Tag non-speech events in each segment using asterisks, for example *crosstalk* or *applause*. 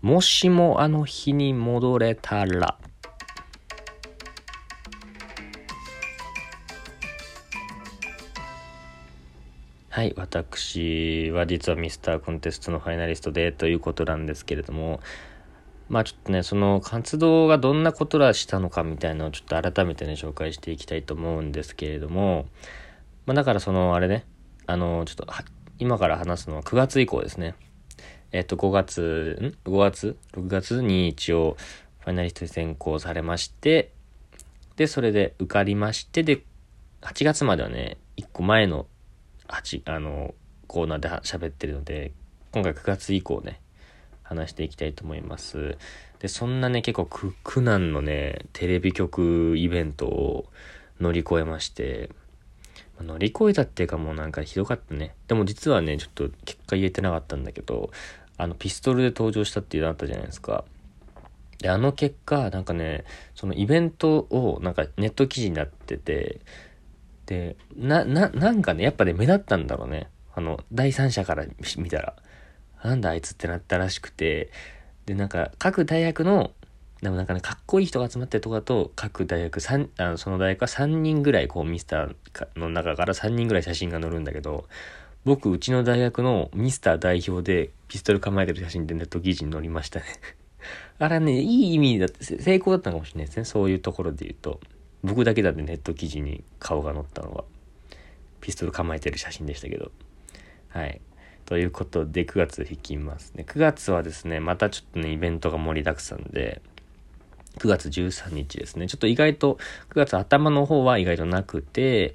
もしもあの日に戻れたら。はい、私は実はミスターコンテストのファイナリストでということなんですけれども、まあちょっとね、その活動がどんなことらしたのかみたいなのをちょっと改めてね、紹介していきたいと思うんですけれども、まあだからその、あれね、あの、ちょっと、今から話すのは9月以降ですね。えっと、5月、ん ?5 月 ?6 月に一応、ファイナリストに選考されまして、で、それで受かりまして、で、8月まではね、1個前の、8、あの、コーナーで喋ってるので、今回9月以降ね、話していきたいと思います。で、そんなね、結構苦苦難のね、テレビ局イベントを乗り越えまして、乗り越えたっていうかもうなんかひどかったね。でも実はね、ちょっと結果言えてなかったんだけど、あの、ピストルで登場したっていうのあったじゃないですか。で、あの結果、なんかね、そのイベントをなんかネット記事になってて、で、な、な、なんかね、やっぱね、目立ったんだろうね。あの、第三者から見たら。なんだあいつってなったらしくて、で、なんか、各大学の、でもなんかね、かっこいい人が集まってるとこだと、各大学3、あのその大学は3人ぐらい、こう、ミスターの中から3人ぐらい写真が載るんだけど、僕、うちの大学のミスター代表でピストル構えてる写真でネット記事に載りましたね *laughs* あれはね、いい意味だって、成功だったのかもしれないですね。そういうところで言うと。僕だけだってネット記事に顔が載ったのは、ピストル構えてる写真でしたけど。はい。ということで、9月引きますね。9月はですね、またちょっとね、イベントが盛りだくさんで、9月13日ですね。ちょっと意外と、9月頭の方は意外となくて、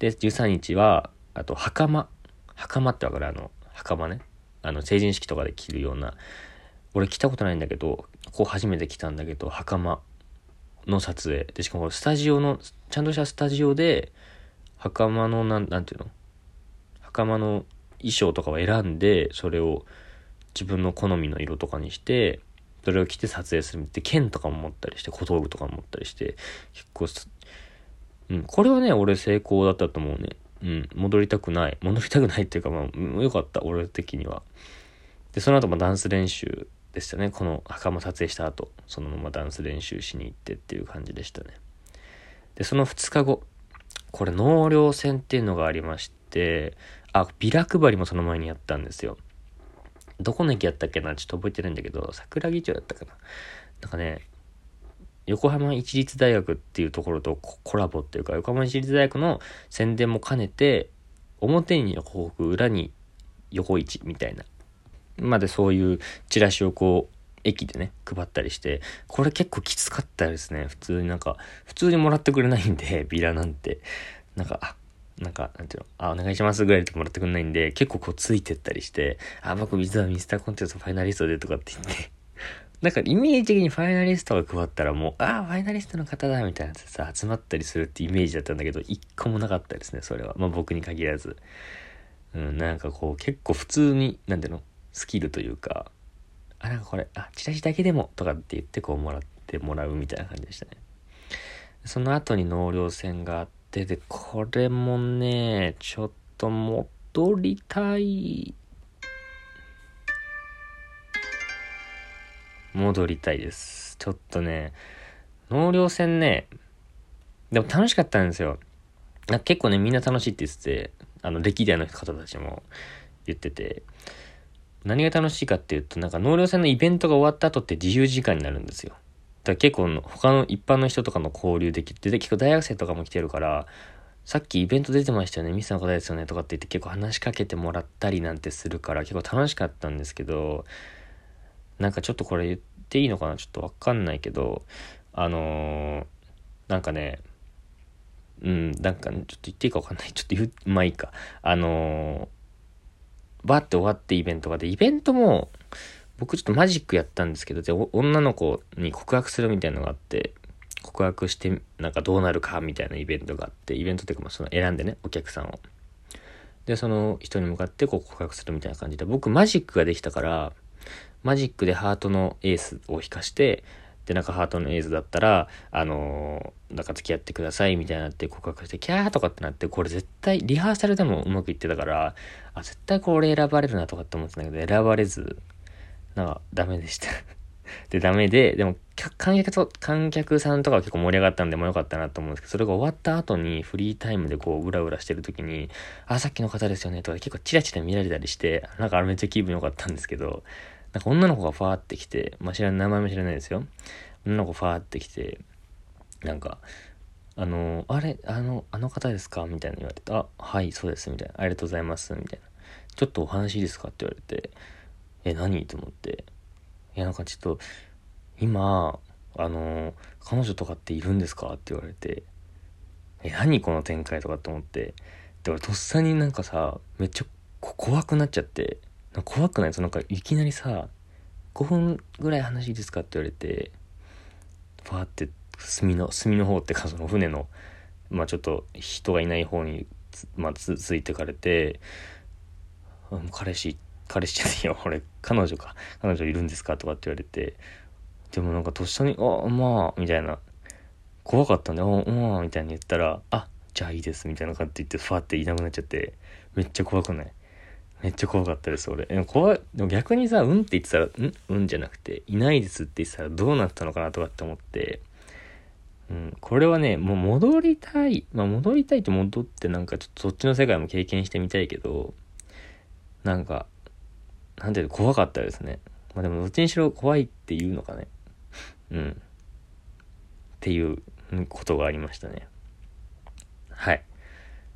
で、13日は、あと、袴。袴ってわかる？あの、袴ね。あの、成人式とかで着るような。俺着たことないんだけど、ここ初めて来たんだけど、袴の撮影。で、しかもスタジオの、ちゃんとしたスタジオで、袴の、なん、なんていうの？袴の衣装とかを選んで、それを自分の好みの色とかにして、それを着て撮影するって剣とかも持ったりして小道具とかも持ったりして結構うんこれはね俺成功だったと思うねうん戻りたくない。戻りたくないっていうかまあよかった俺的には。でその後もダンス練習でしたね。この袴撮影した後そのままダンス練習しに行ってっていう感じでしたね。でその2日後これ納涼船っていうのがありましてあビラ配りもその前にやったんですよ。どこの駅やったっけなちょっと覚えてないんだけど、桜木町だったかな。なんかね、横浜市立大学っていうところとコラボっていうか、横浜市立大学の宣伝も兼ねて、表に横北、裏に横市みたいな。までそういうチラシをこう、駅でね、配ったりして、これ結構きつかったですね。普通になんか、普通にもらってくれないんで、*laughs* ビラなんて。なんか、あ、なんか、なんていうの、あ、お願いしますぐらいでもらってくんないんで、結構こうついてったりして、あ、僕実はミスターコンテストファイナリストでとかって言って、なんかイメージ的にファイナリストが配ったらもう、ああ、ファイナリストの方だみたいなやつさ、集まったりするってイメージだったんだけど、一個もなかったですね、それは。まあ僕に限らず。うん、なんかこう結構普通に、なんていうの、スキルというか、あ、なんかこれ、あ、チラシだけでもとかって言ってこうもらってもらうみたいな感じでしたね。その後に納涼船があって、で、で、これもね、ちょっと戻りたい。戻りたいです。ちょっとね、納涼船ね、でも楽しかったんですよ。結構ね、みんな楽しいって言ってて、あの、歴代の方たちも言ってて、何が楽しいかっていうと、なんか納涼船のイベントが終わった後って自由時間になるんですよ。だから結構他の一般の人とかの交流できて、で結構大学生とかも来てるから、さっきイベント出てましたよね、ミスの方ですよねとかって言って結構話しかけてもらったりなんてするから結構楽しかったんですけど、なんかちょっとこれ言っていいのかなちょっとわかんないけど、あのー、なんかね、うん、なんか、ちょっと言っていいかわかんない。*laughs* ちょっと言う、まあいいか。あのー、バーって終わってイベントがで、イベントも、僕ちょっとマジックやったんですけど、で、女の子に告白するみたいなのがあって、告白して、なんかどうなるかみたいなイベントがあって、イベントっていうかまあその選んでね、お客さんを。で、その人に向かってこう告白するみたいな感じで、僕マジックができたから、マジックでハートのエースを引かして、で、なんかハートのエースだったら、あのー、なんか付き合ってくださいみたいになって告白して、キャーとかってなって、これ絶対、リハーサルでもうまくいってたから、あ、絶対これ選ばれるなとかって思ってたんだけど、選ばれず、なんかダメでした。*laughs* で、ダメで、でも、観客と、観客さんとかは結構盛り上がったんでもよかったなと思うんですけど、それが終わった後にフリータイムでこう、うらうらしてる時に、あ、さっきの方ですよね、とか結構チラチラ見られたりして、なんかあれめっちゃ気分良かったんですけど、なんか女の子がファーってきて、まあ、知らない、名前も知らないですよ。女の子ファーってきて、なんか、あの、あれ、あの、あの方ですか？みたいな言われて、あ、はい、そうです、みたいな。ありがとうございます、みたいな。ちょっとお話いいですか？って言われて、え、何？と思って、いや、なんかちょっと、今、あの、彼女とかっているんですか？って言われて、え、何この展開とかって思って、で、俺とっさになんかさ、めっちゃ怖くなっちゃって、怖くない？そのなんかいきなりさ、5分ぐらい話いいですかって言われて、ファーって隅の、隅の方ってかその船の、まあちょっと人がいない方にまあ、つついてかれて、彼氏彼氏じゃないよ俺彼女か。彼女いるんですかとかって言われてでもなんかとっさに「あまあ」みたいな。怖かったんで「あまあ」みたいに言ったら「あじゃあいいです」みたいな感じで言ってファーっていなくなっちゃってめっちゃ怖くない？めっちゃ怖かったです俺でも怖いでも逆にさ「うん」って言ってたら「ん？うん」じゃなくて「いないです」って言ってたらどうなったのかなとかって思ってうん、これはね、もう戻りたい。まあ戻りたいって戻ってなんかちょっとそっちの世界も経験してみたいけど、なんか、なんていうの、怖かったですね。まあでもどっちにしろ怖いっていうのかね。うん。っていうことがありましたね。はい。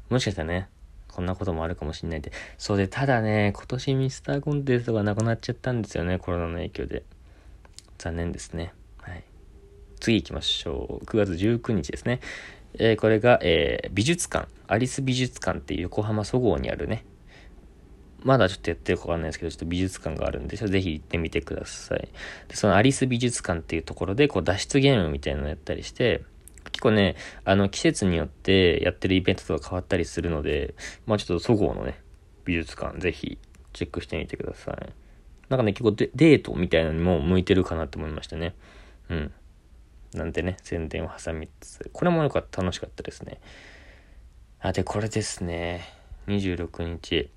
もしかしたらね、こんなこともあるかもしんないで。そうで、ただね、今年ミスターコンテストがなくなっちゃったんですよね、コロナの影響で。残念ですね。はい。次行きましょう。9月19日ですね。えー、これが、えー、美術館、アリス美術館っていう横浜そごうにあるね、まだちょっとやってるかわかんないですけど、ちょっと美術館があるんで、ぜひ行ってみてください。で、そのアリス美術館っていうところで、こう脱出ゲームみたいなのやったりして、結構ね、あの、季節によってやってるイベントとか変わったりするので、まあちょっとそごうのね、美術館、ぜひチェックしてみてください。なんかね、結構デートみたいなのにも向いてるかなと思いましたね。うん。なんてね、宣伝を挟みつつ、これもよかった、楽しかったですね。あ、で、これですね。26日、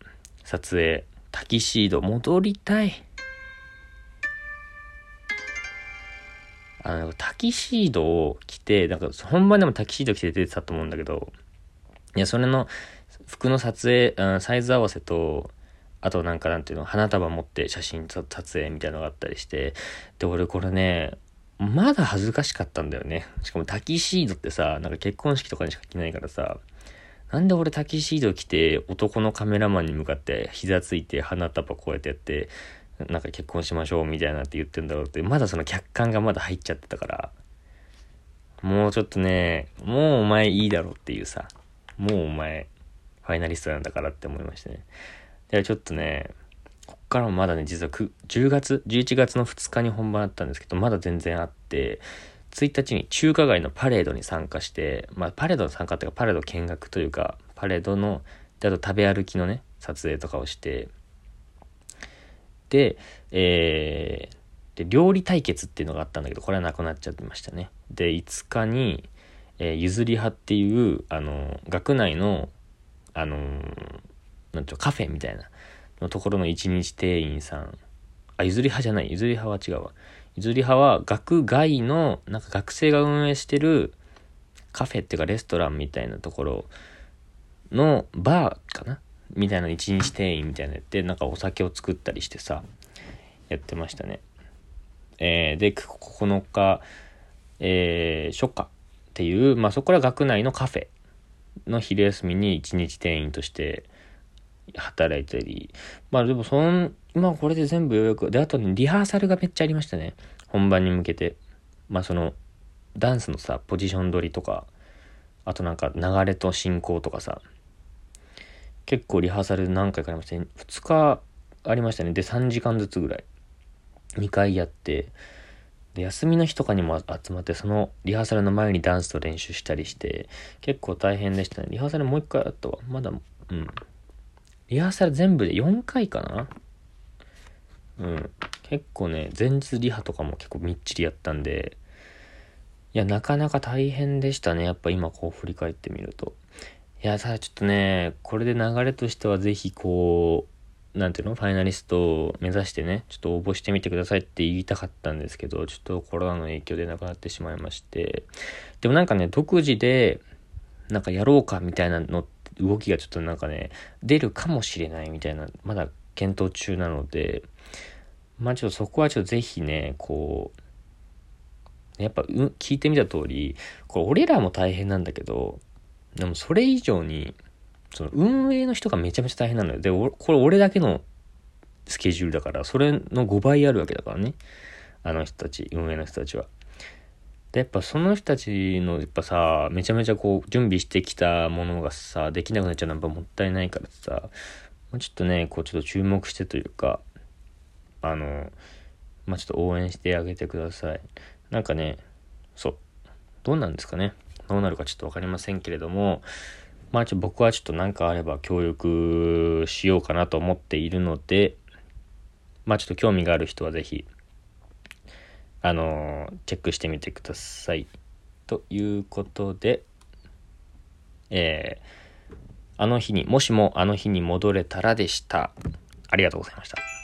撮影、タキシード、戻りたい。あの、タキシードを着て、なんか本番でもタキシード着て出てたと思うんだけど、いや、それの服の撮影、うん、サイズ合わせと、あとなんかなんていうの、花束持って写真撮影みたいのがあったりして、で、俺これね、まだ恥ずかしかったんだよね。しかもタキシードってさ、なんか結婚式とかにしか着ないからさ、なんで俺タキシード着て男のカメラマンに向かって膝ついて花束こうやってやって、なんか結婚しましょうみたいなって言ってんだろうって、まだその客観がまだ入っちゃってたから、もうちょっとね、もうお前いいだろっていうさ、もうお前ファイナリストなんだからって思いましたね。で、ちょっとね、こっからもまだね、実は10月、11月の2日に本番あったんですけど、まだ全然あって、1日に中華街のパレードに参加して、まあ、パレードの参加っていうか、パレード見学というか、パレードの、で、あと食べ歩きのね、撮影とかをして、えー、で、料理対決っていうのがあったんだけど、これはなくなっちゃってましたね。で、5日に、えー、ゆずり派っていう、あの、学内の、あのなんていうカフェみたいな、のところの一日店員さん。あ、譲り派じゃない。譲り派は違うわ。譲り派は学外の、なんか学生が運営してるカフェっていうかレストランみたいなところのバーかなみたいな一日店員みたいなやって、なんかお酒を作ったりしてさ、やってましたね。えー、で、9日、えー、初夏っていう、まあそこら学内のカフェの昼休みに一日店員として働いたり、まあでもそん、まあこれで全部ようやく、で、あとね、リハーサルがめっちゃありましたね。本番に向けて。まあその、ダンスのさ、ポジション取りとか、あとなんか流れと進行とかさ、結構リハーサル何回かありましたね。2日ありましたね。で、3時間ずつぐらい。2回やって、で、休みの日とかにも集まって、そのリハーサルの前にダンスと練習したりして、結構大変でしたね。リハーサルもう一回あったわ。まだ、うん。リハーサル全部で4回かな？うん。結構ね、前日リハとかも結構みっちりやったんで、いや、なかなか大変でしたね。やっぱ今こう振り返ってみると。いや、ただちょっとね、これで流れとしてはぜひこうなんていうの？ファイナリストを目指してね、ちょっと応募してみてくださいって言いたかったんですけど、ちょっとコロナの影響でなくなってしまいまして。でもなんかね、独自で、なんかやろうかみたいなの、動きがちょっとなんかね、出るかもしれないみたいな、まだ検討中なので、まあちょっとそこはちょっとぜひね、こう、やっぱ、う聞いてみた通り、これ俺らも大変なんだけど、でもそれ以上に、その運営の人がめちゃめちゃ大変なのよ。で、これ俺だけのスケジュールだから、それの5倍あるわけだからね。あの人たち、運営の人たちは。で、やっぱその人たちの、やっぱさ、めちゃめちゃこう、準備してきたものがさ、できなくなっちゃうのはやっぱもったいないからさ、もうちょっとね、こう、ちょっと注目してというか、あの、まあ、ちょっと応援してあげてください。なんかね、そう。どうなんですかね。どうなるかちょっとわかりませんけれども、まあちょ僕はちょっと何かあれば協力しようかなと思っているので、まあちょっと興味がある人はぜひ、あのー、チェックしてみてください。ということで、えー、あの日に、もしもあの日に戻れたらでした。ありがとうございました。